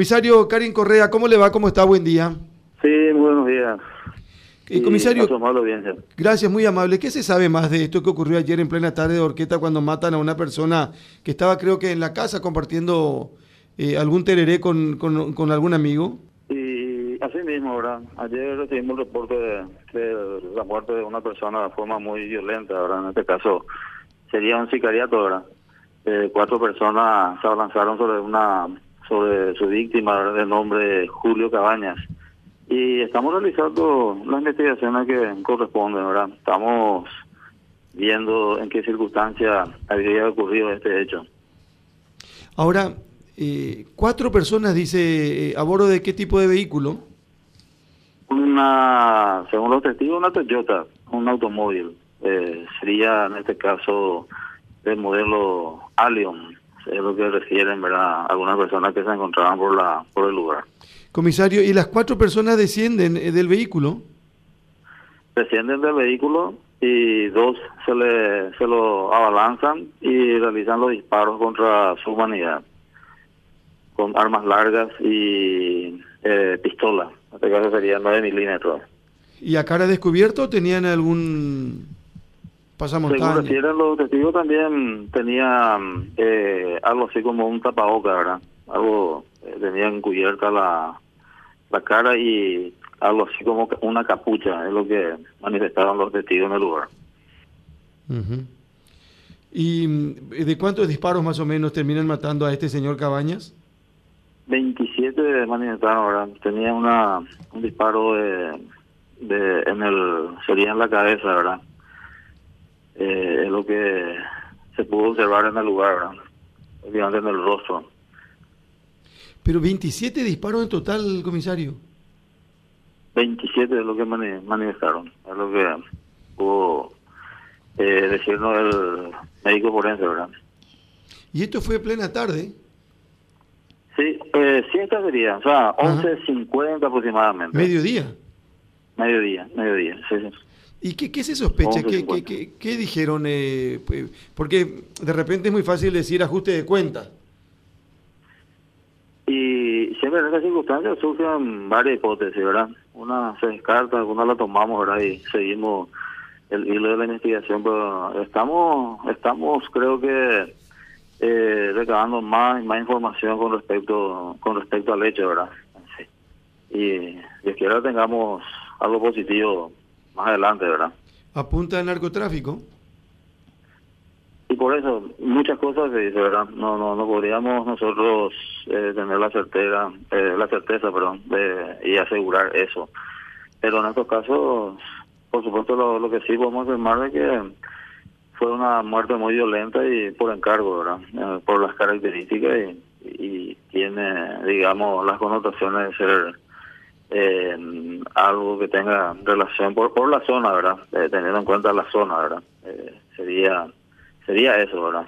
Comisario Karin Correa, ¿cómo le va? ¿Cómo está? Buen día. Sí, muy buenos días. Eh, comisario, gracias, muy amable. ¿Qué se sabe más de esto que ocurrió ayer en plena tarde de Orqueta cuando matan a una persona que estaba creo que en la casa compartiendo eh, algún tereré con, con- con algún amigo? Y así mismo, ¿verdad? Ayer recibimos el reporte de, de la muerte de una persona de forma muy violenta, ¿verdad? En este caso sería un sicariato, ¿verdad? Eh, cuatro personas se abalanzaron sobre una sobre su víctima de nombre Julio Cabañas. Y estamos realizando las investigaciones que corresponden, ¿verdad? Estamos viendo en qué circunstancia habría ocurrido este hecho. Ahora, eh, cuatro personas, dice, eh, ¿a bordo de qué tipo de vehículo? Una, según los testigos, una Toyota, un automóvil. Eh, sería en este caso del modelo Allion, es lo que refieren, ¿verdad? Algunas personas que se encontraban por la por el lugar. Comisario, ¿y las cuatro personas descienden eh, del vehículo? Descienden del vehículo y dos se le se lo abalanzan y realizan los disparos contra su humanidad con armas largas y eh, pistola. En este caso sería 9 milímetros. ¿Y a cara descubierto tenían algún Según pasamontaña? refieren los testigos también tenían eh, algo así como un tapaboca, ¿verdad? Algo, eh, tenían cubierta la, la cara y algo así como una capucha, es lo que manifestaron los testigos en el lugar. ¿Y de cuántos disparos más o menos terminan matando a este señor Cabañas? 27 manifestaron, ¿verdad? Tenía una, un disparo de, de, en el, sería en la cabeza, ¿verdad? Eh, es lo que se pudo observar en el lugar, ¿verdad? Obviamente en el rostro. Pero 27 disparos en total, comisario. 27 es lo que mani- manifestaron, es lo que pudo eh, decirnos el médico forense, ¿verdad? Y esto fue plena tarde. Sí, eh, siesta sería, o sea, Ajá. 11.50 aproximadamente. Mediodía. Mediodía, mediodía, sí, sí. ¿Y qué, qué se sospecha? ¿Qué, 11:50. qué, qué- dijeron? eh, pues, porque de repente es muy fácil decir ajuste de cuenta. Y siempre en estas circunstancias surgen varias hipótesis, ¿verdad? Una se descarta, alguna la tomamos, ¿verdad? Y seguimos el hilo de la investigación, pero estamos, estamos creo que eh, recabando más y más información con respecto con respecto al hecho, ¿verdad? Sí. Y Dios quiera que tengamos algo positivo más adelante, ¿verdad? Apunta al narcotráfico. Y por eso muchas cosas se dice, ¿verdad? No, no, no podríamos nosotros eh, tener la certeza, eh, la certeza, perdón, de, y asegurar eso. Pero en estos casos, por supuesto, lo, lo que sí podemos afirmar es que fue una muerte muy violenta y por encargo, ¿verdad? Eh, por las características y, y tiene, digamos, las connotaciones de ser eh, algo que tenga relación por, por la zona, ¿verdad? Eh, teniendo en cuenta la zona, ¿verdad? Eh, sería sería eso, ¿verdad?